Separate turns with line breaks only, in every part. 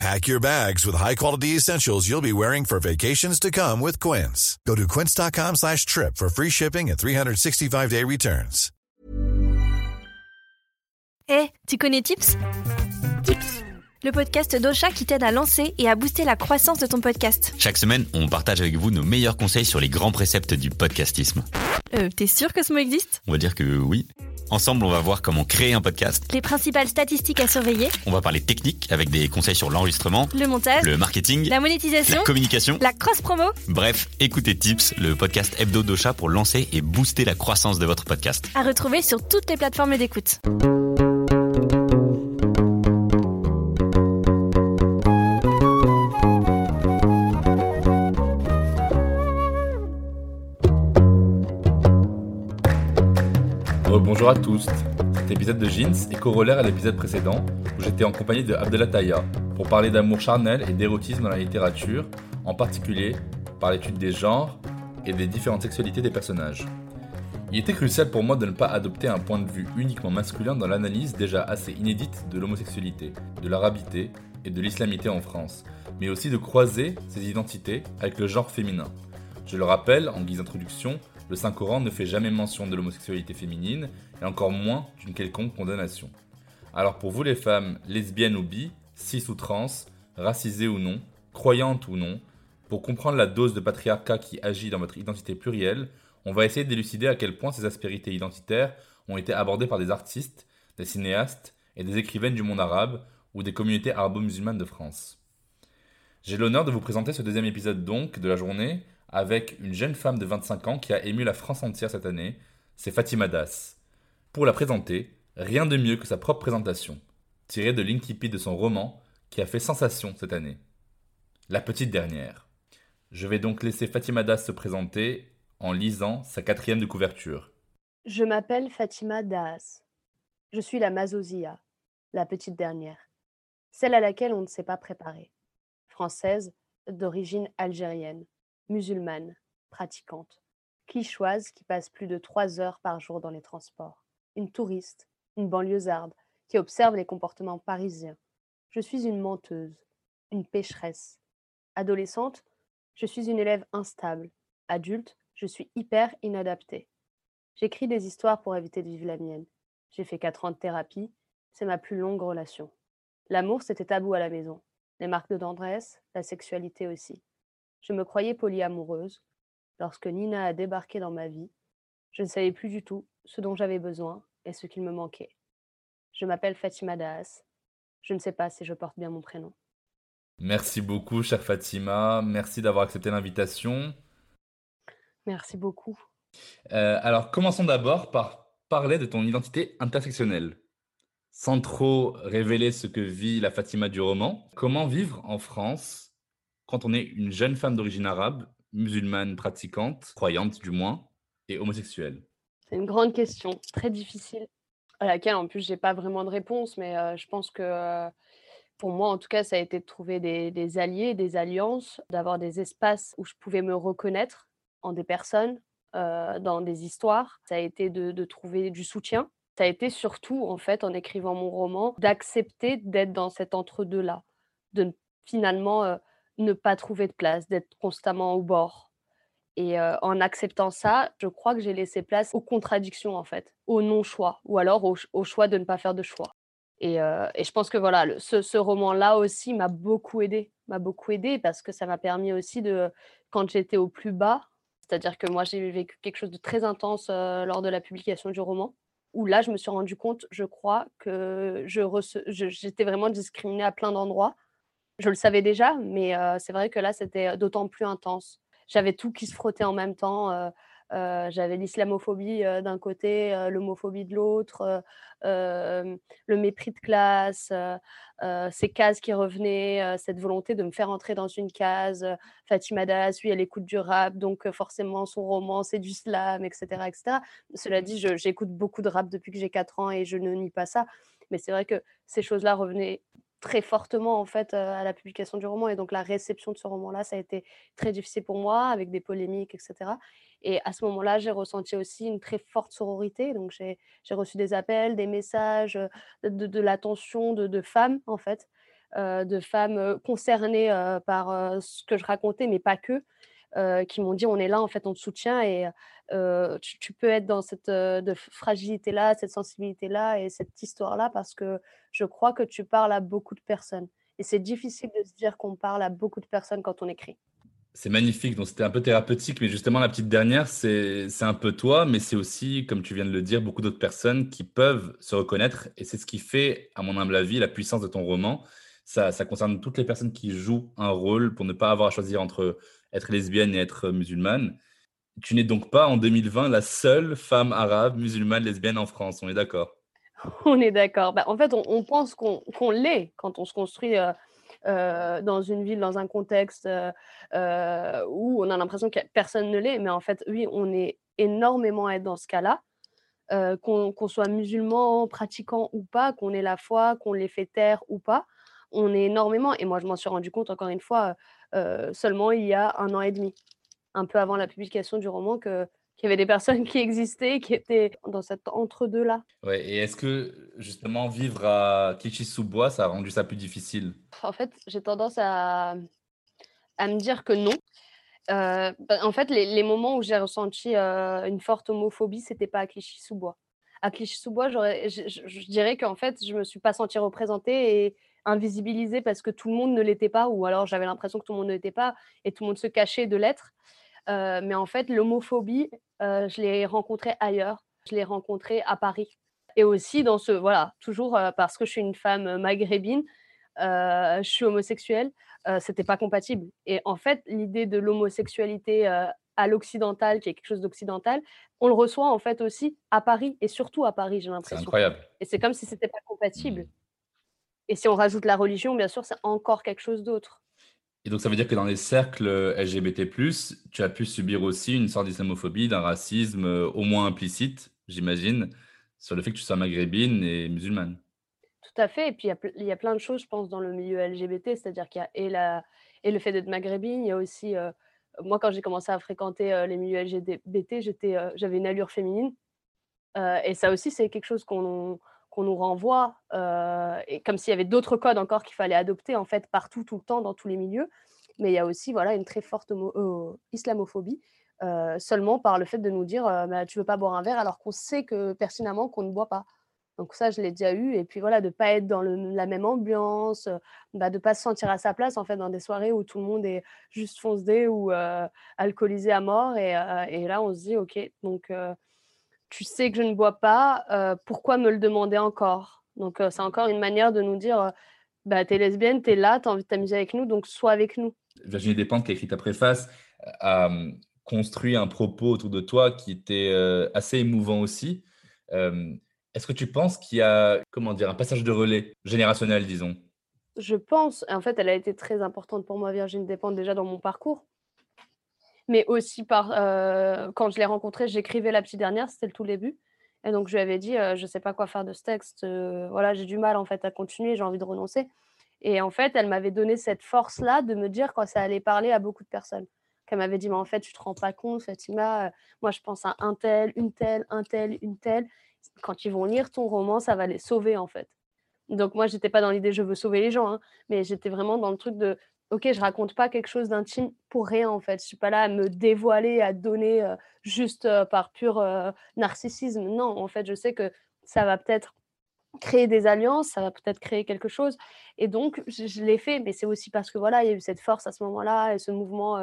Pack your bags with high-quality essentials you'll be wearing for vacations to come with Quince. Go to quince.com slash trip for free shipping and 365-day returns.
Eh, tu connais Tips? Tips, le podcast d'Ocha qui t'aide à lancer et à booster la croissance de ton podcast.
Chaque semaine, on partage avec vous nos meilleurs conseils sur les grands préceptes du podcastisme.
Euh, t'es sûr que ce mot existe?
On va dire que oui. Ensemble, on va voir comment créer un podcast.
Les principales statistiques à surveiller,
On va parler technique avec des conseils sur l'enregistrement,
le montage,
le marketing,
la monétisation,
la communication.
la cross-promo.
Bref, écoutez Tips, le podcast hebdo d'Ocha pour lancer et booster la croissance de votre podcast.
À retrouver sur toutes les plateformes d'écoute.
Bonjour à tous. Cet épisode de Jeans est corollaire à l'épisode précédent où j'étais en compagnie de Abdallah pour parler d'amour charnel et d'érotisme dans la littérature, en particulier par l'étude des genres et des différentes sexualités des personnages. Il était crucial pour moi de ne pas adopter un point de vue uniquement masculin dans l'analyse déjà assez inédite de l'homosexualité, de l'arabité et de l'islamité en France, mais aussi de croiser ces identités avec le genre féminin. Je le rappelle, en guise d'introduction, le Saint-Coran ne fait jamais mention de l'homosexualité féminine, et encore moins d'une quelconque condamnation. Alors pour vous les femmes lesbiennes ou bi, cis ou trans, racisées ou non, croyantes ou non, pour comprendre la dose de patriarcat qui agit dans votre identité plurielle, on va essayer d'élucider à quel point ces aspérités identitaires ont été abordées par des artistes, des cinéastes et des écrivaines du monde arabe ou des communautés arabo-musulmanes de France. J'ai l'honneur de vous présenter ce deuxième épisode donc de la journée avec une jeune femme de 25 ans qui a ému la France entière cette année, c'est Fatima Das. Pour la présenter, rien de mieux que sa propre présentation, tirée de l'incipit de son roman qui a fait sensation cette année. La petite dernière. Je vais donc laisser Fatima Das se présenter en lisant sa quatrième de couverture.
Je m'appelle Fatima Daas. Je suis la Mazozia, la petite dernière, celle à laquelle on ne s'est pas préparé. Française, d'origine algérienne, musulmane, pratiquante, clichoise qui passe plus de trois heures par jour dans les transports, une touriste, une banlieusarde qui observe les comportements parisiens. Je suis une menteuse, une pécheresse. Adolescente, je suis une élève instable. Adulte, je suis hyper inadaptée. J'écris des histoires pour éviter de vivre la mienne. J'ai fait quatre ans de thérapie, c'est ma plus longue relation. L'amour, c'était tabou à la maison. Les marques de tendresse, la sexualité aussi. Je me croyais polyamoureuse. Lorsque Nina a débarqué dans ma vie, je ne savais plus du tout ce dont j'avais besoin et ce qu'il me manquait. Je m'appelle Fatima Daas. Je ne sais pas si je porte bien mon prénom.
Merci beaucoup, chère Fatima. Merci d'avoir accepté l'invitation.
Merci beaucoup.
Euh, alors, commençons d'abord par parler de ton identité intersectionnelle. Sans trop révéler ce que vit la Fatima du roman, comment vivre en France quand on est une jeune femme d'origine arabe, musulmane pratiquante, croyante du moins, et homosexuelle
C'est une grande question, très difficile, à laquelle en plus j'ai pas vraiment de réponse, mais euh, je pense que euh, pour moi en tout cas ça a été de trouver des, alliés, des alliances, d'avoir des espaces où je pouvais me reconnaître en des personnes, euh, dans des histoires. Ça a été de, de trouver du soutien. Ça a été surtout en fait en écrivant mon roman d'accepter d'être dans cet entre-deux-là, de finalement ne pas trouver de place, d'être constamment au bord. Et euh, en acceptant ça, je crois que j'ai laissé place aux contradictions, en fait, au non-choix, ou alors au, ch- au choix de ne pas faire de choix. Et, euh, je pense que voilà, ce, roman-là aussi m'a beaucoup aidé, m'a beaucoup parce que ça m'a permis aussi de, quand j'étais au plus bas, c'est-à-dire que moi j'ai vécu quelque chose de très intense euh, lors de la publication du roman, où là je me suis rendu compte, je crois, que j'étais vraiment discriminée à plein d'endroits. Je le savais déjà, mais euh, c'est vrai que là c'était d'autant plus intense. J'avais tout qui se frottait en même temps, euh, j'avais l'islamophobie d'un côté, l'homophobie de l'autre, le mépris de classe, ces cases qui revenaient, cette volonté de me faire entrer dans une case. Fatima Das, oui, elle écoute du rap, donc forcément son roman, c'est du slam, etc. etc. Cela mmh dit, j'écoute beaucoup de rap depuis que j'ai 4 ans et je ne nie pas ça. Mais c'est vrai que ces choses-là revenaient très fortement en fait à la publication du roman et donc la réception de ce roman-là, ça a été très difficile pour moi avec des polémiques, etc. Et à ce moment-là, j'ai ressenti aussi une très forte sororité. Donc j'ai reçu des appels, des messages, de, l'attention de, femmes en fait, de femmes concernées par ce que je racontais, mais pas que. Qui m'ont dit on est là, en fait, on te soutient et tu, peux être dans cette fragilité-là, cette sensibilité-là et cette histoire-là parce que je crois que tu parles à beaucoup de personnes. Et c'est difficile de se dire qu'on parle à beaucoup de personnes quand on écrit.
C'est magnifique, donc c'était un peu thérapeutique, mais justement la petite dernière, c'est un peu toi, mais c'est aussi, comme tu viens de le dire, beaucoup d'autres personnes qui peuvent se reconnaître, et c'est ce qui fait, à mon humble avis, la puissance de ton roman. Ça, ça concerne toutes les personnes qui jouent un rôle pour ne pas avoir à choisir entre être lesbienne et être musulmane. Tu n'es donc pas en 2020 la seule femme arabe, musulmane, lesbienne en France, on est d'accord?
On est d'accord. Bah, en fait, on, pense qu'on l'est quand on se construit euh, euh, dans une ville, dans un contexte euh, où on a l'impression que personne ne l'est. Mais en fait, oui, on est énormément à être dans ce cas-là. qu'on soit musulman, pratiquant ou pas, qu'on ait la foi, qu'on les fait taire ou pas, on est énormément, et moi je m'en suis rendu compte encore une fois seulement il y a un an et demi, un peu avant la publication du roman, que qu'il y avait des personnes qui existaient, qui étaient dans cet entre-deux-là.
Ouais, et est-ce que justement vivre à Clichy-sous-Bois, ça a rendu ça plus difficile?
En fait, j'ai tendance à, à me dire que non. Euh, bah, en fait, les, moments où j'ai ressenti euh, une forte homophobie, c'était pas à Clichy-sous-Bois. À Clichy-sous-Bois, je, je, dirais qu'en fait, je me suis pas sentie représentée et invisibilisée parce que tout le monde ne l'était pas, ou alors j'avais l'impression que tout le monde ne l'était pas et tout le monde se cachait de l'être. Euh, mais en fait, l'homophobie, euh, je l'ai rencontrée ailleurs. Je l'ai rencontrée à Paris. Et aussi dans ce, voilà, toujours euh, parce que je suis une femme maghrébine, je suis homosexuelle, c'était pas compatible. Et en fait, l'idée de l'homosexualité à l'occidental, qui est quelque chose d'occidental, on le reçoit en fait aussi à Paris et surtout à Paris, j'ai l'impression.
C'est incroyable.
Et c'est comme si c'était pas compatible. Mmh. Et si on rajoute la religion, bien sûr, c'est encore quelque chose d'autre.
Et donc, ça veut dire que dans les cercles LGBT, tu as pu subir aussi une sorte d'islamophobie, d'un racisme euh, au moins implicite, j'imagine, sur le fait que tu sois maghrébine et musulmane.
Tout à fait. Et puis, il y, a plein de choses, je pense, dans le milieu LGBT, c'est-à-dire qu'il y a et, la, et le fait d'être maghrébine, il y a aussi. Euh, moi, quand j'ai commencé à fréquenter euh, les milieux LGBT, j'avais une allure féminine. et ça aussi, c'est quelque chose qu'on qu'on nous renvoie, euh, et comme s'il y avait d'autres codes encore qu'il fallait adopter en fait partout, tout le temps, dans tous les milieux. Mais il y a aussi voilà, une très forte euh, islamophobie, euh, seulement par le fait de nous dire bah, tu veux pas boire un verre alors qu'on sait que pertinemment qu'on ne boit pas. Donc ça, je l'ai déjà eu. Et puis voilà, de pas être dans la même ambiance, bah, de pas se sentir à sa place en fait dans des soirées où tout le monde est juste foncé ou alcoolisé à mort. Et, et, là, on se dit ok, donc tu sais que je ne bois pas, euh, pourquoi me le demander encore? Donc, euh, c'est encore une manière de nous dire, euh, bah, tu es lesbienne, tu es là, tu as envie de t'amuser avec nous, donc sois avec nous.
Virginie Despentes, qui a écrit ta préface, a construit un propos autour de toi qui était assez émouvant aussi. Est-ce que tu penses qu'il y a, comment dire, un passage de relais générationnel, disons?
Je pense, en fait, elle a été très importante pour moi, Virginie Despentes, déjà dans mon parcours mais aussi par euh, quand je l'ai rencontrée, j'écrivais la petite dernière, c'était le tout début. Et donc je lui avais dit, euh, je ne sais pas quoi faire de ce texte, euh, voilà, j'ai du mal en fait à continuer, j'ai envie de renoncer. Et en fait, elle m'avait donné cette force-là de me dire quand ça allait parler à beaucoup de personnes. Qu'elle m'avait dit, mais en fait, tu te rends pas compte, Fatima, moi je pense à un tel, une telle, un tel, une telle. Quand ils vont lire ton roman, ça va les sauver en fait. Donc moi, j'étais pas dans l'idée je veux sauver les gens, hein, mais j'étais vraiment dans le truc de ok, je raconte pas quelque chose d'intime pour rien en fait. Je suis pas là à me dévoiler, à donner euh, juste euh, par pur euh, narcissisme. Non, en fait, je sais que ça va peut-être créer des alliances, ça va peut-être créer quelque chose. Et donc, je, l'ai fait, mais c'est aussi parce que voilà, il y a eu cette force à ce moment-là et ce mouvement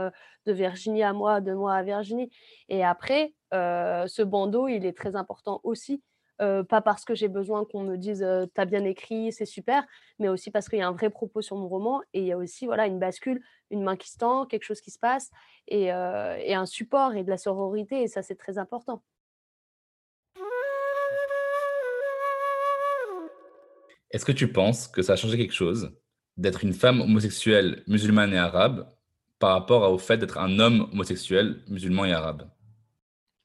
de Virginie à moi, de moi à Virginie. Et après, ce bandeau, il est très important aussi pas parce que j'ai besoin qu'on me dise t'as bien écrit, c'est super, mais aussi parce qu'il y a un vrai propos sur mon roman et il y a aussi voilà une bascule, une main qui se tend, quelque chose qui se passe et, et un support et de la sororité et ça c'est très important.
Est-ce que tu penses que ça a changé quelque chose d'être une femme homosexuelle musulmane et arabe par rapport au fait d'être un homme homosexuel musulman et arabe?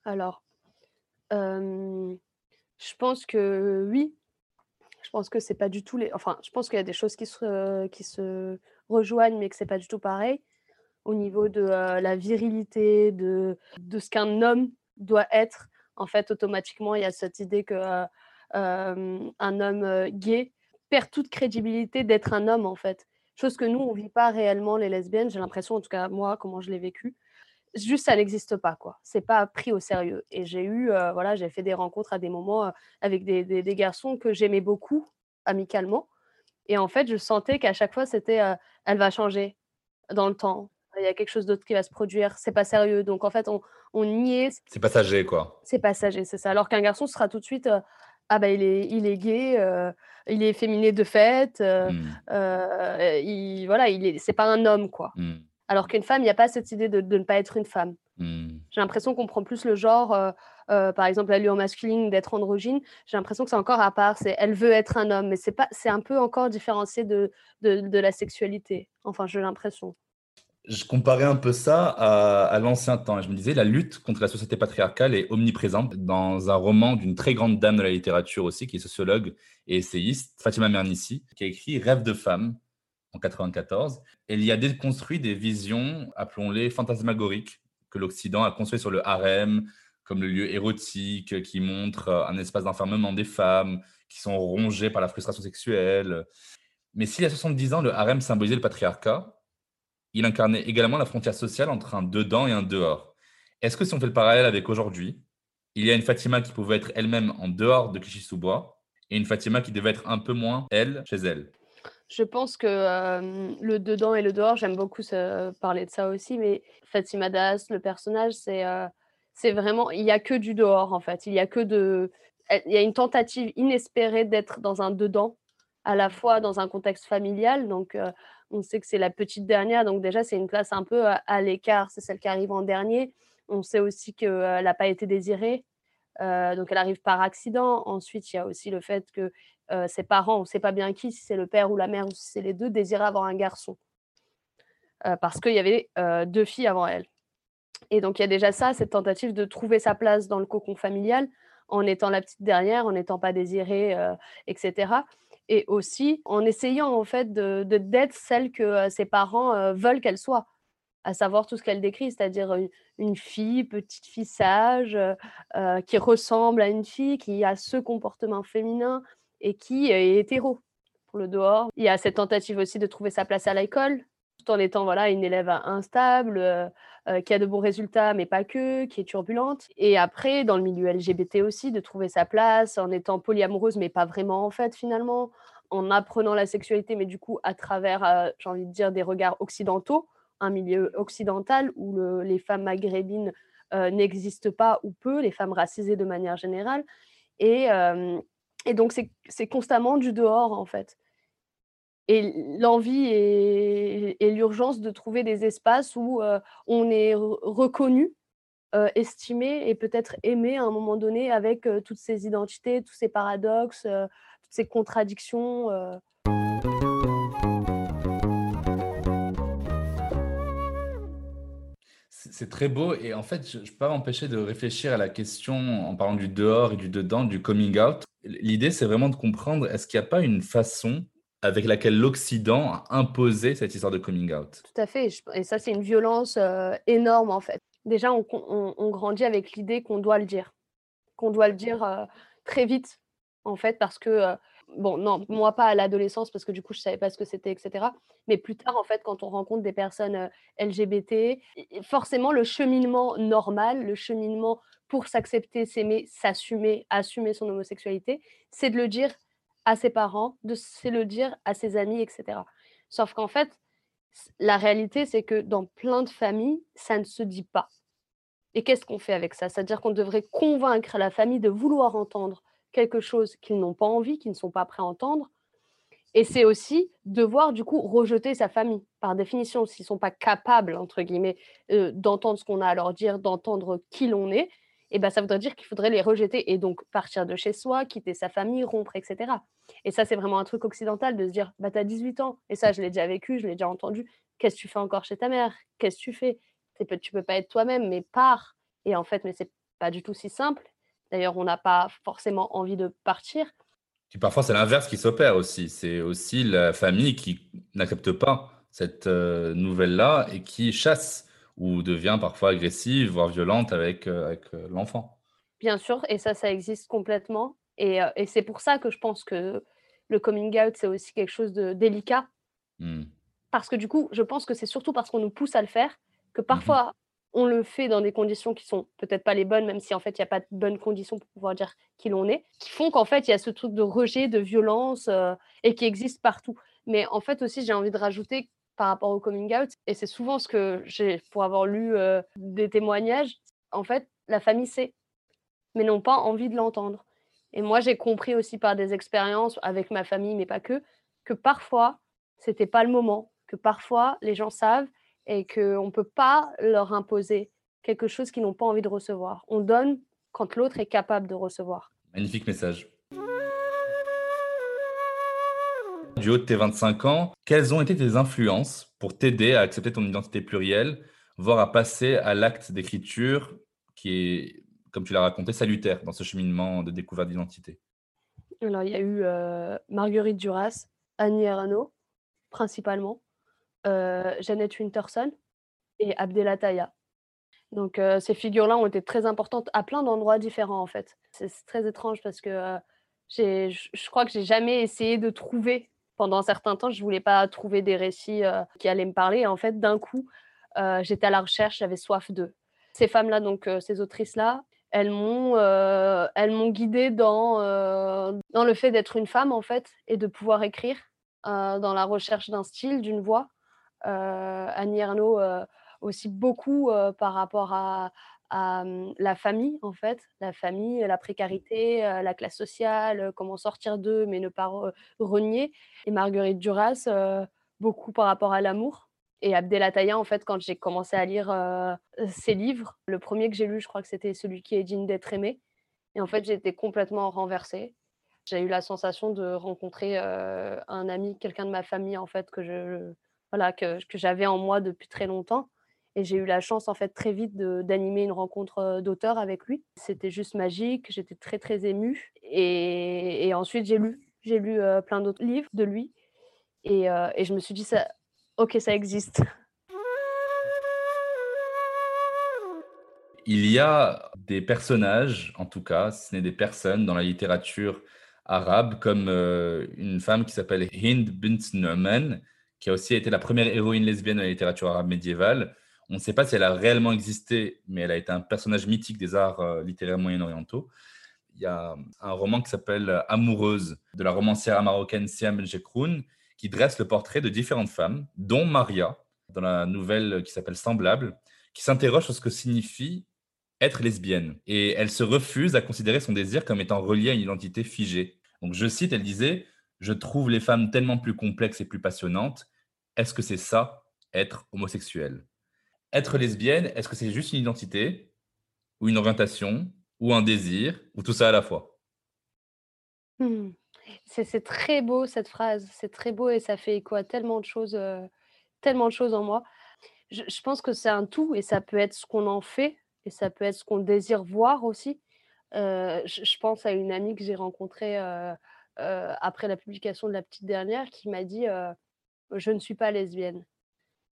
Alors, je pense que oui. Je pense que c'est pas du tout les. Enfin, je pense qu'il y a des choses qui se, qui se rejoignent, mais que c'est pas du tout pareil. Au niveau de la virilité, de, de ce qu'un homme doit être, en fait, automatiquement, il y a cette idée que un homme gay perd toute crédibilité d'être un homme, en fait. Chose que nous, on vit pas réellement, les lesbiennes. J'ai l'impression, en tout cas, moi, comment je l'ai vécu juste ça n'existe pas quoi. C'est pas pris au sérieux. Et j'ai eu euh, voilà j'ai fait des rencontres à des moments euh, avec des, des, garçons que j'aimais beaucoup amicalement. Et en fait je sentais qu'à chaque fois c'était euh, elle va changer dans le temps. Il y a quelque chose d'autre qui va se produire. C'est pas sérieux. Donc en fait on, on niait
c'est passager quoi.
C'est passager c'est ça. Alors qu'un garçon sera tout de suite ah bah il est il est gay il est féminé de fait mmh. il voilà il est c'est pas un homme quoi. Mmh. Alors qu'une femme, il n'y a pas cette idée de, ne pas être une femme. Mmh. J'ai l'impression qu'on prend plus le genre, euh, euh, par exemple, la en masculine, d'être androgyne. J'ai l'impression que c'est encore à part. C'est elle veut être un homme, mais c'est pas, c'est un peu encore différencié de, de, la sexualité. Enfin, j'ai l'impression.
Je comparais un peu ça à, l'ancien temps. Je me disais, la lutte contre la société patriarcale est omniprésente dans un roman d'une très grande dame de la littérature aussi, qui est sociologue et essayiste, Fatima Mernissi, qui a écrit Rêve de femme, en 94. Et y a déconstruit des visions, appelons-les fantasmagoriques, que l'Occident a construit sur le harem, comme le lieu érotique qui montre un espace d'enfermement des femmes qui sont rongées par la frustration sexuelle. Mais s'il y a 70 ans, le harem symbolisait le patriarcat, il incarnait également la frontière sociale entre un dedans et un dehors. Est-ce que si on fait le parallèle avec aujourd'hui, il y a une Fatima qui pouvait être elle-même en dehors de Clichy-sous-Bois et une Fatima qui devait être un peu moins elle chez elle?
Je pense que le dedans et le dehors, j'aime beaucoup parler de ça aussi, mais Fatima Das, le personnage, c'est vraiment, il n'y a que du dehors en fait. Il y a que de, il y a une tentative inespérée d'être dans un dedans, à la fois dans un contexte familial. Donc, on sait que c'est la petite dernière, donc déjà c'est une classe un peu à, l'écart. C'est celle qui arrive en dernier. On sait aussi qu'elle n'a pas été désirée. Donc elle arrive par accident. Ensuite, il y a aussi le fait que ses parents, on ne sait pas bien qui, si c'est le père ou la mère ou si c'est les deux, désiraient avoir un garçon. parce qu'il y avait deux filles avant elle. Et donc il y a déjà ça, cette tentative de trouver sa place dans le cocon familial en étant la petite dernière, en n'étant pas désirée, etc. Et aussi en essayant en fait de d'être celle que ses parents veulent qu'elle soit à savoir tout ce qu'elle décrit, c'est-à-dire une, fille, petite fille sage, qui ressemble à une fille, qui a ce comportement féminin, et qui est hétéro pour le dehors. Il y a cette tentative aussi de trouver sa place à l'école, tout en étant voilà, une élève instable, qui a de bons résultats, mais pas que, qui est turbulente. Et après, dans le milieu LGBT aussi, de trouver sa place en étant polyamoureuse, mais pas vraiment en fait finalement, en apprenant la sexualité, mais du coup à travers, j'ai envie de dire, des regards occidentaux, un milieu occidental où les femmes maghrébines n'existent pas ou peu, les femmes racisées de manière générale. Et, et donc, c'est constamment du dehors, en fait. Et l'envie et, l'urgence de trouver des espaces où euh, on est reconnu, euh, estimé et peut-être aimé à un moment donné avec euh, toutes ces identités, tous ces paradoxes, toutes ces contradictions.
C'est très beau et en fait, je ne peux pas m'empêcher de réfléchir à la question en parlant du dehors et du dedans, du coming out. L'idée, c'est vraiment de comprendre, est-ce qu'il n'y a pas une façon avec laquelle l'Occident a imposé cette histoire de coming out?
Tout à fait. Et ça, c'est une violence euh, énorme, en fait. Déjà, on, grandit avec l'idée qu'on doit le dire, qu'on doit le dire euh, très vite, en fait, parce que, euh, bon, non, moi pas à l'adolescence, parce que du coup, je savais pas ce que c'était, etc. Mais plus tard, en fait, quand on rencontre des personnes LGBT, forcément, le cheminement normal, le cheminement pour s'accepter, s'aimer, s'assumer, assumer son homosexualité, c'est de le dire à ses parents, de c'est le dire à ses amis, etc. Sauf qu'en fait, la réalité, c'est que dans plein de familles, ça ne se dit pas. Et qu'est-ce qu'on fait avec ça? C'est-à-dire qu'on devrait convaincre la famille de vouloir entendre quelque chose qu'ils n'ont pas envie, qu'ils ne sont pas prêts à entendre. Et c'est aussi devoir du coup rejeter sa famille. Par définition, s'ils ne sont pas capables, entre guillemets, euh, d'entendre ce qu'on a à leur dire, d'entendre qui l'on est, et ben, ça voudrait dire qu'il faudrait les rejeter et donc partir de chez soi, quitter sa famille, rompre, etc. Et ça, c'est vraiment un truc occidental de se dire, bah, tu as 18 ans, et ça, je l'ai déjà vécu, je l'ai déjà entendu, qu'est-ce que tu fais encore chez ta mère? Qu'est-ce que tu fais? Tu peux pas être toi-même, mais pars. Et en fait, mais c'est pas du tout si simple. D'ailleurs, on n'a pas forcément envie de partir.
Et parfois, c'est l'inverse qui s'opère aussi. C'est aussi la famille qui n'accepte pas cette euh, nouvelle-là et qui chasse ou devient parfois agressive, voire violente avec, euh, avec euh, l'enfant.
Bien sûr, et ça, ça existe complètement. Et, et c'est pour ça que je pense que le coming out, c'est aussi quelque chose de délicat. Mmh. Parce que du coup, je pense que c'est surtout parce qu'on nous pousse à le faire que mmh parfois, on le fait dans des conditions qui sont peut-être pas les bonnes, même si en fait, il n'y a pas de bonnes conditions pour pouvoir dire qui l'on est, qui font qu'en fait, il y a ce truc de rejet, de violence, et qui existe partout. Mais en fait aussi, j'ai envie de rajouter par rapport au coming out. Et c'est souvent ce que j'ai, pour avoir lu des témoignages, en fait, la famille sait, mais n'ont pas envie de l'entendre. Et moi, j'ai compris aussi par des expériences avec ma famille, mais pas que, que parfois, c'était pas le moment, que parfois, les gens savent et qu'on ne peut pas leur imposer quelque chose qu'ils n'ont pas envie de recevoir. On donne quand l'autre est capable de recevoir.
Magnifique message. Du haut de tes 25 ans, quelles ont été tes influences pour t'aider à accepter ton identité plurielle, voire à passer à l'acte d'écriture qui est, comme tu l'as raconté, salutaire dans ce cheminement de découverte d'identité?
Alors, il y a eu euh, Marguerite Duras, Annie Ernaux, principalement, Jeannette Winterson et Abdelataya. Donc, euh, ces figures-là ont été très importantes à plein d'endroits différents, en fait. C'est très étrange parce que je crois que j'ai jamais essayé de trouver pendant un certain temps, je voulais pas trouver des récits euh, qui allaient me parler. En fait, d'un coup, euh, j'étais à la recherche, j'avais soif d'eux. Ces femmes-là, donc euh, ces autrices-là, elles m'ont, elles m'ont guidée dans, dans le fait d'être une femme en fait et de pouvoir écrire, dans la recherche d'un style, d'une voix. Annie Ernaux aussi beaucoup par rapport à, à la famille, en fait, la famille, la précarité, la classe sociale, comment sortir d'eux, mais ne pas renier. Et Marguerite Duras, beaucoup par rapport à l'amour. Et Abdelataya, en fait, quand j'ai commencé à lire ses livres, le premier que j'ai lu, je crois que c'était celui qui est digne d'être aimé. Et en fait, j'étais complètement renversée. J'ai eu la sensation de rencontrer un ami, quelqu'un de ma famille, en fait, que je, voilà, que, que j'avais en moi depuis très longtemps. Et j'ai eu la chance, en fait, très vite d'animer une rencontre d'auteur avec lui. C'était juste magique, j'étais très, très émue. Et, ensuite, j'ai lu, j'ai lu plein d'autres livres de lui. Et, et, je me suis dit, ça, ok, ça existe.
Il y a des personnages, en tout cas, ce n'est des personnes dans la littérature arabe, comme une femme qui s'appelle Hind bint Nu'man, qui a aussi été la première héroïne lesbienne de la littérature arabe médiévale. On ne sait pas si elle a réellement existé, mais elle a été un personnage mythique des arts euh, littéraires moyen-orientaux. Il y a un roman qui s'appelle Amoureuse de la romancière marocaine Siam Jekroun qui dresse le portrait de différentes femmes, dont Maria, dans la nouvelle qui s'appelle Semblable, qui s'interroge sur ce que signifie être lesbienne. Et elle se refuse à considérer son désir comme étant relié à une identité figée. Donc je cite, elle disait, Je trouve les femmes tellement plus complexes et plus passionnantes. Est-ce que c'est ça, être homosexuel? Être lesbienne, est-ce que c'est juste une identité ou une orientation ou un désir ou tout ça à la fois?
Mmh. C'est très beau cette phrase, c'est très beau et ça fait écho à tellement de choses, euh, tellement de choses en moi. Je, pense que c'est un tout et ça peut être ce qu'on en fait et ça peut être ce qu'on désire voir aussi. Euh, je, pense à une amie que j'ai rencontrée euh, après la publication de la petite dernière qui m'a dit Je ne suis pas lesbienne.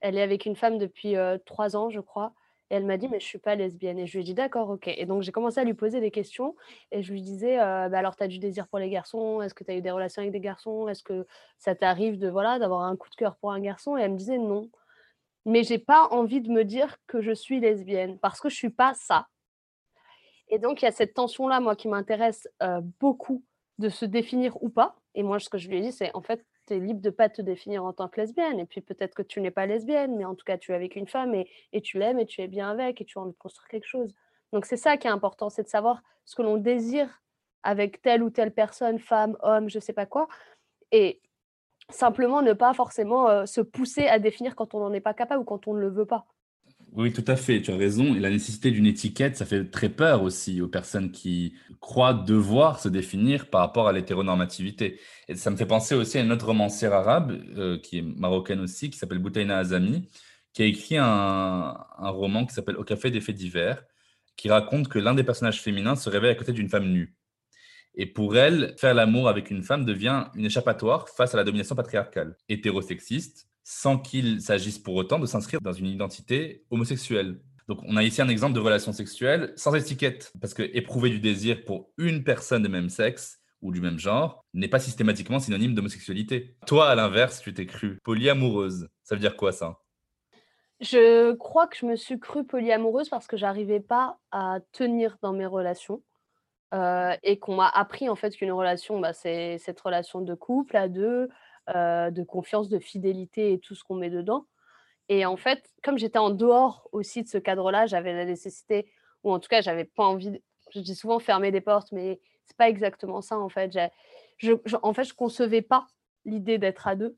Elle est avec une femme depuis trois ans, je crois. Et elle m'a dit, mais je suis pas lesbienne. Et je lui ai dit, d'accord, ok. Et donc, j'ai commencé à lui poser des questions. Et je lui disais, bah, alors, tu as du désir pour les garçons? Est-ce que tu as eu des relations avec des garçons? Est-ce que ça t'arrive de voilà d'avoir un coup de cœur pour un garçon Et elle me disait, non. Mais j'ai pas envie de me dire que je suis lesbienne parce que je suis pas ça. Et donc, il y a cette tension-là, moi, qui m'intéresse beaucoup de se définir ou pas. Et moi, ce que je lui ai dit, c'est en fait, tu es libre de pas te définir en tant que lesbienne. Et puis peut-être que tu n'es pas lesbienne, mais en tout cas, tu es avec une femme et, et tu l'aimes et tu es bien avec et tu as envie de construire quelque chose. Donc c'est ça qui est important, c'est de savoir ce que l'on désire avec telle ou telle personne, femme, homme, je sais pas quoi. Et simplement ne pas forcément se pousser à définir quand on n'en est pas capable ou quand on ne le veut pas.
Oui, tout à fait, tu as raison. Et la nécessité d'une étiquette, ça fait très peur aussi aux personnes qui croient devoir se définir par rapport à l'hétéronormativité. Et ça me fait penser aussi à une autre romancière arabe, euh, qui est marocaine aussi, qui s'appelle Boutaina Azami, qui a écrit un, un roman qui s'appelle Au café des faits divers, qui raconte que l'un des personnages féminins se réveille à côté d'une femme nue. Et pour elle, faire l'amour avec une femme devient une échappatoire face à la domination patriarcale, hétérosexiste, sans qu'il s'agisse pour autant de s'inscrire dans une identité homosexuelle. Donc on a ici un exemple de relation sexuelle sans étiquette, parce que éprouver du désir pour une personne de même sexe ou du même genre n'est pas systématiquement synonyme d'homosexualité. Toi, à l'inverse, tu t'es cru polyamoureuse. Ça veut dire quoi ça?
Je crois que je me suis crue polyamoureuse parce que j'arrivais pas à tenir dans mes relations. Euh, et qu'on m'a appris en fait qu'une relation, bah, c'est cette relation de couple à deux, euh, de confiance, de fidélité et tout ce qu'on met dedans. Et en fait, comme j'étais en dehors aussi de ce cadre-là, j'avais la nécessité, ou en tout cas, j'avais pas envie, je dis souvent fermer des portes, mais c'est pas exactement ça en fait. En fait, je concevais pas l'idée d'être à deux.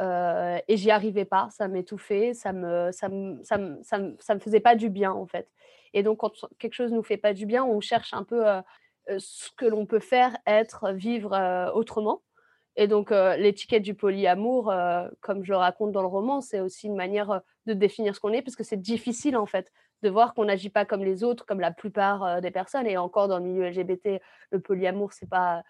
Euh, et j'y arrivais pas, ça m'étouffait, ça me, ça, me, ça, me, ça, me, ça me faisait pas du bien en fait. Et donc, quand quelque chose nous fait pas du bien, on cherche un peu euh, ce que l'on peut faire, être, vivre autrement. Et donc, l'étiquette du polyamour, comme je le raconte dans le roman, c'est aussi une manière de définir ce qu'on est, parce que c'est difficile, en fait, de voir qu'on n'agit pas comme les autres, comme la plupart des personnes. Et encore, dans le milieu LGBT, le polyamour, c'est pas,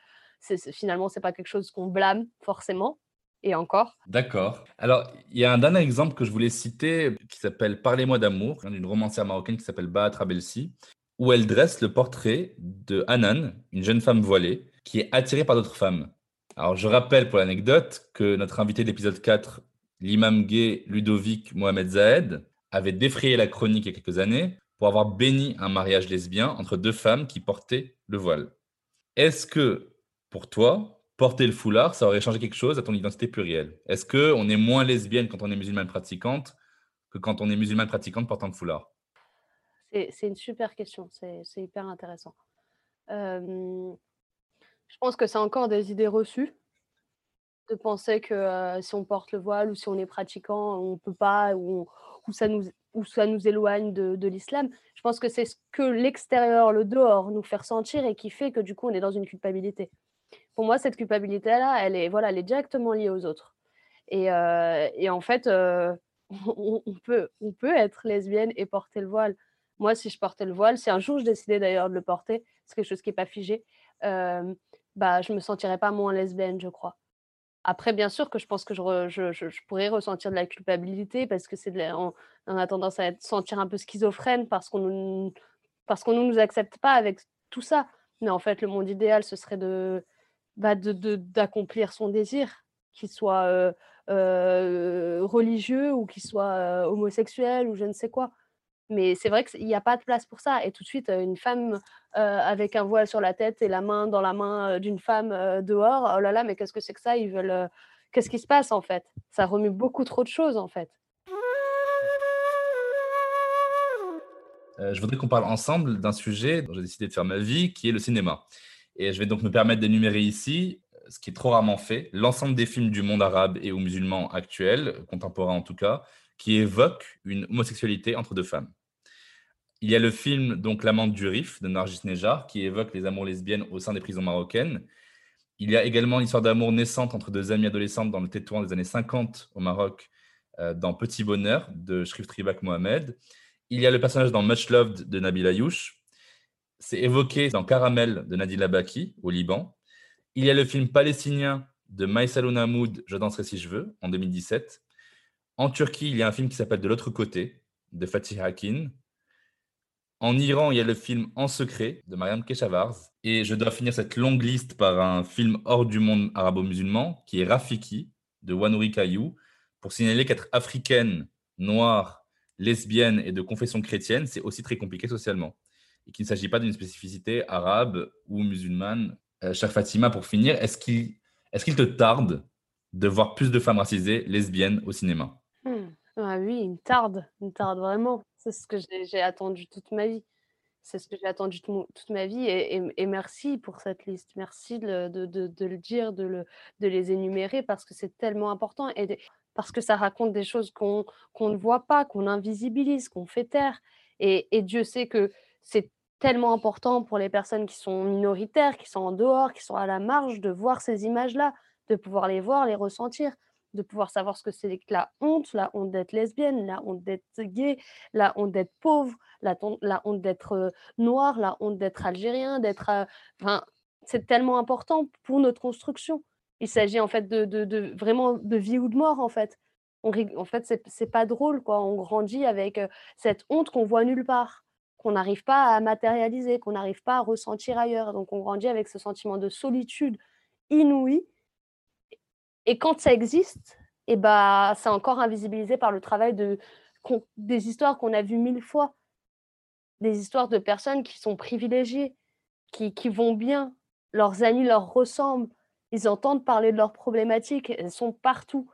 finalement, c'est pas quelque chose qu'on blâme forcément. Et encore.
D'accord. Alors, il y a un dernier exemple que je voulais citer qui s'appelle Parlez-moi d'amour, d'une romancière marocaine qui s'appelle Baat Belsi, où elle dresse le portrait de Hanan, une jeune femme voilée, qui est attirée par d'autres femmes. Alors, je rappelle pour l'anecdote que notre invité de l'épisode 4, l'imam gay Ludovic Mohamed Zahed, avait défrayé la chronique il y a quelques années pour avoir béni un mariage lesbien entre deux femmes qui portaient le voile. Est-ce que, pour toi, porter le foulard, ça aurait changé quelque chose à ton identité plurielle? Est-ce qu'on est moins lesbienne quand on est musulmane pratiquante que quand on est musulmane pratiquante portant le foulard?
C'est une super question, c'est hyper intéressant. Euh, je pense que c'est encore des idées reçues de penser que si on porte le voile ou si on est pratiquant, on ne peut pas ou, ça nous, ou ça nous éloigne de, l'islam. Je pense que c'est ce que l'extérieur, le dehors, nous fait ressentir et qui fait que du coup, on est dans une culpabilité. Pour moi, cette culpabilité-là, elle est, voilà, elle est directement liée aux autres. Et, et en fait, on, peut, on peut être lesbienne et porter le voile. Moi, si je portais le voile, si un jour je décidais d'ailleurs de le porter, c'est quelque chose qui n'est pas figé, bah, je me sentirais pas moins lesbienne, je crois. Après, bien sûr que je pense que je, je, je, pourrais ressentir de la culpabilité parce que c'est on, a tendance à être, sentir un peu schizophrène parce qu'on ne parce qu'on nous accepte pas avec tout ça. Mais en fait, le monde idéal, ce serait de bah, d'accomplir de, son désir, qu'il soit euh, euh, religieux ou qu'il soit euh, homosexuel ou je ne sais quoi. Mais c'est vrai qu'il n'y a pas de place pour ça. Et tout de suite, une femme avec un voile sur la tête et la main dans la main d'une femme dehors, oh là là, mais qu'est-ce que c'est que ça? Ils veulent. Qu'est-ce qui se passe en fait? Ça remue beaucoup trop de choses en fait.
je voudrais qu'on parle ensemble d'un sujet dont j'ai décidé de faire ma vie, qui est le cinéma. Et je vais donc me permettre d'énumérer ici, ce qui est trop rarement fait, l'ensemble des films du monde arabe et ou musulman actuel, contemporain en tout cas, qui évoquent une homosexualité entre deux femmes. Il y a le film donc L'amante du Rif de Nargis Nejar qui évoque les amours lesbiennes au sein des prisons marocaines. Il y a également l'histoire d'amour naissante entre deux amies adolescentes dans le Tétouan des années 50 au Maroc, euh, dans Petit Bonheur de Shrif Tribak Mohamed. Il y a le personnage dans Much Loved de Nabil Ayouch. C'est évoqué dans Caramel de Nadila Baki au Liban. Il y a le film palestinien de Maïsaloun Hamoud, Je danserai si je veux, en 2017. En Turquie, il y a un film qui s'appelle De l'autre côté, de Fatih Akin. En Iran, il y a le film En secret de Mariam Keshavars. Et je dois finir cette longue liste par un film hors du monde arabo-musulman qui est Rafiki de Wanouri Kayou pour signaler qu'être africaine, noire, lesbienne et de confession chrétienne, c'est aussi très compliqué socialement. Et qu'il ne s'agit pas d'une spécificité arabe ou musulmane. Euh, chère Fatima, pour finir, est-ce qu'il est te tarde de voir plus de femmes racisées lesbiennes au cinéma?
Hmm. ah Oui, il me tarde, il me tarde vraiment. C'est ce que j'ai attendu toute ma vie. C'est ce que j'ai attendu toute ma vie et, merci pour cette liste. Merci de, le dire, de, les énumérer parce que c'est tellement important et parce que ça raconte des choses qu'on ne voit pas, qu'on invisibilise, qu'on fait taire. Et, Dieu sait que c'est tellement important pour les personnes qui sont minoritaires, qui sont en dehors, qui sont à la marge, de voir ces images-là, de pouvoir les voir, les ressentir de pouvoir savoir ce que c'est que la honte, la honte d'être lesbienne, la honte d'être gay, la honte d'être pauvre, la, honte d'être euh, noir, la honte d'être algérien, d'être... C'est tellement important pour notre construction. Il s'agit en fait de, vraiment de vie ou de mort en fait. On, en fait, c'est pas drôle quoi. On grandit avec cette honte qu'on voit nulle part, qu'on n'arrive pas à matérialiser, qu'on n'arrive pas à ressentir ailleurs. Donc on grandit avec ce sentiment de solitude inouïe et quand ça existe, et eh bah, c'est encore invisibilisé par le travail de, des histoires qu'on a vues mille fois. Des histoires de personnes qui sont privilégiées, qui, qui vont bien, leurs amis leur ressemblent, ils entendent parler de leurs problématiques, elles sont partout.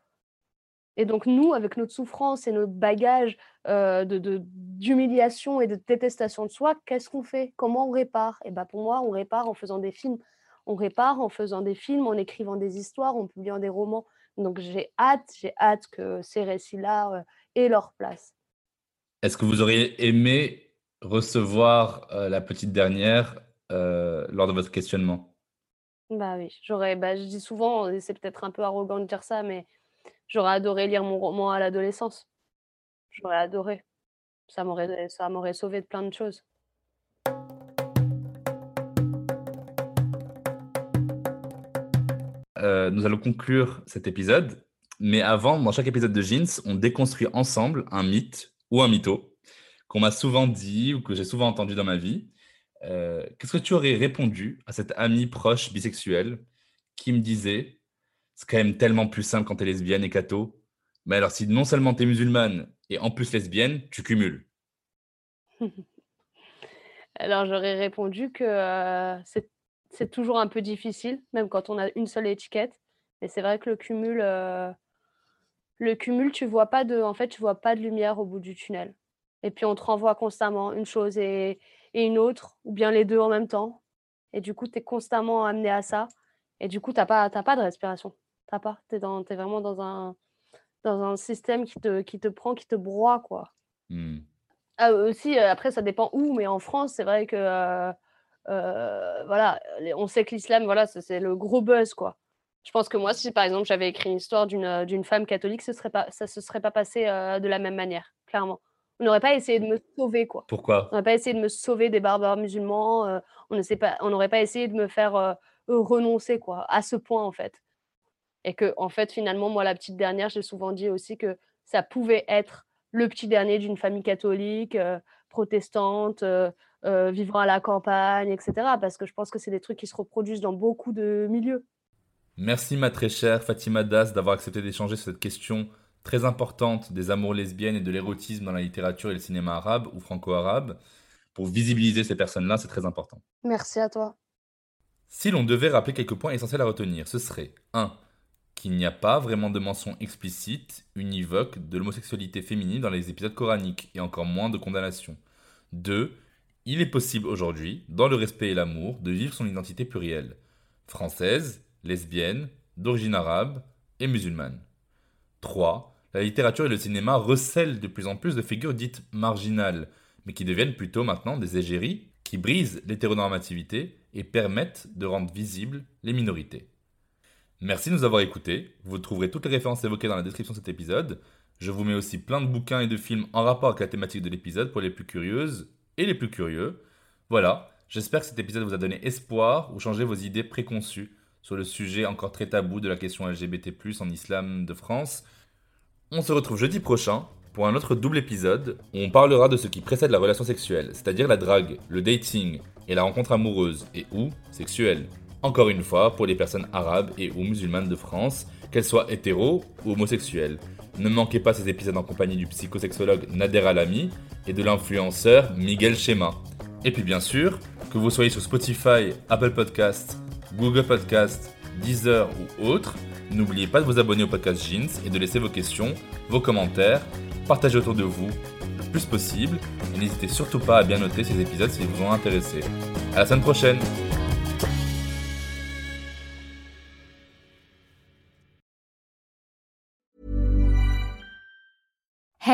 Et donc nous, avec notre souffrance et notre bagage euh, d'humiliation et de détestation de soi, qu'est-ce qu'on fait? Comment on répare? Et bah pour moi, on répare en faisant des films on répare en faisant des films, en écrivant des histoires, en publiant des romans. Donc j'ai hâte, j'ai hâte que ces récits-là euh, aient leur place.
Est-ce que vous auriez aimé recevoir euh, la petite dernière euh, lors de votre questionnement?
Bah oui, j'aurais. Bah, je dis souvent, c'est peut-être un peu arrogant de dire ça, mais j'aurais adoré lire mon roman à l'adolescence. J'aurais adoré. Ça m'aurait, ça m'aurait sauvé de plein de choses.
Euh, nous allons conclure cet épisode. Mais avant, dans chaque épisode de Jeans, on déconstruit ensemble un mythe ou un mytho qu'on m'a souvent dit ou que j'ai souvent entendu dans ma vie. Euh, qu'est-ce que tu aurais répondu à cet ami proche bisexuel qui me disait c'est quand même tellement plus simple quand tu es lesbienne et catho. Mais alors, si non seulement tu es musulmane et en plus lesbienne, tu cumules.
alors, j'aurais répondu que euh, c'est c'est toujours un peu difficile, même quand on a une seule étiquette. Mais c'est vrai que le cumul, euh, le cumul, tu vois pas de, en fait, tu vois pas de lumière au bout du tunnel. Et puis on te renvoie constamment une chose et, une autre, ou bien les deux en même temps. Et du coup, tu es constamment amené à ça. Et du coup, tu n'as pas, pas de respiration. Tu pas. Tu es, es, vraiment dans un, dans un système qui te, qui te prend, qui te broie. quoi. Mmh. Ah, aussi, euh, après, ça dépend où, mais en France, c'est vrai que euh, voilà, on sait que l'islam, voilà, c'est le gros buzz, quoi. Je pense que moi, si par exemple j'avais écrit une histoire d'une euh, femme catholique, ce serait pas, ça se serait pas passé euh, de la même manière, clairement. On n'aurait pas essayé de me sauver, quoi.
Pourquoi?
On n'aurait pas essayé de me sauver des barbares musulmans. on ne pas, on n'aurait pas essayé de me faire renoncer, quoi, à ce point, en fait. Et que, en fait, finalement, moi, la petite dernière, j'ai souvent dit aussi que ça pouvait être le petit dernier d'une famille catholique, protestante, euh, vivant à la campagne, etc. Parce que je pense que c'est des trucs qui se reproduisent dans beaucoup de milieux.
Merci ma très chère Fatima Das d'avoir accepté d'échanger sur cette question très importante des amours lesbiennes et de l'érotisme dans la littérature et le cinéma arabe ou franco-arabe. Pour visibiliser ces personnes-là, c'est très important.
Merci à toi.
Si l'on devait rappeler quelques points essentiels à retenir, ce serait 1. Qu'il n'y a pas vraiment de mention explicite, univoque de l'homosexualité féminine dans les épisodes coraniques et encore moins de condamnation. 2 il est possible aujourd'hui, dans le respect et l'amour, de vivre son identité plurielle, française, lesbienne, d'origine arabe et musulmane. 3. La littérature et le cinéma recèlent de plus en plus de figures dites marginales, mais qui deviennent plutôt maintenant des égéries qui brisent l'hétéronormativité et permettent de rendre visibles les minorités. Merci de nous avoir écoutés. Vous trouverez toutes les références évoquées dans la description de cet épisode. Je vous mets aussi plein de bouquins et de films en rapport avec la thématique de l'épisode pour les plus curieuses et les plus curieux. Voilà, j'espère que cet épisode vous a donné espoir ou changé vos idées préconçues sur le sujet encore très tabou de la question LGBT+ en islam de France. On se retrouve jeudi prochain pour un autre double épisode où on parlera de ce qui précède la relation sexuelle, c'est-à-dire la drague, le dating et la rencontre amoureuse et ou sexuelle. Encore une fois, pour les personnes arabes et ou musulmanes de France, qu'elles soient hétéros ou homosexuelles. Ne manquez pas ces épisodes en compagnie du psychosexologue Nader Alami et de l'influenceur Miguel Schema. Et puis bien sûr, que vous soyez sur Spotify, Apple Podcast, Google Podcast, Deezer ou autre, n'oubliez pas de vous abonner au podcast Jeans et de laisser vos questions, vos commentaires, partager autour de vous. plus possible. Et n'hésitez surtout pas à bien noter ces épisodes s'ils vous ont intéressé. À la semaine prochaine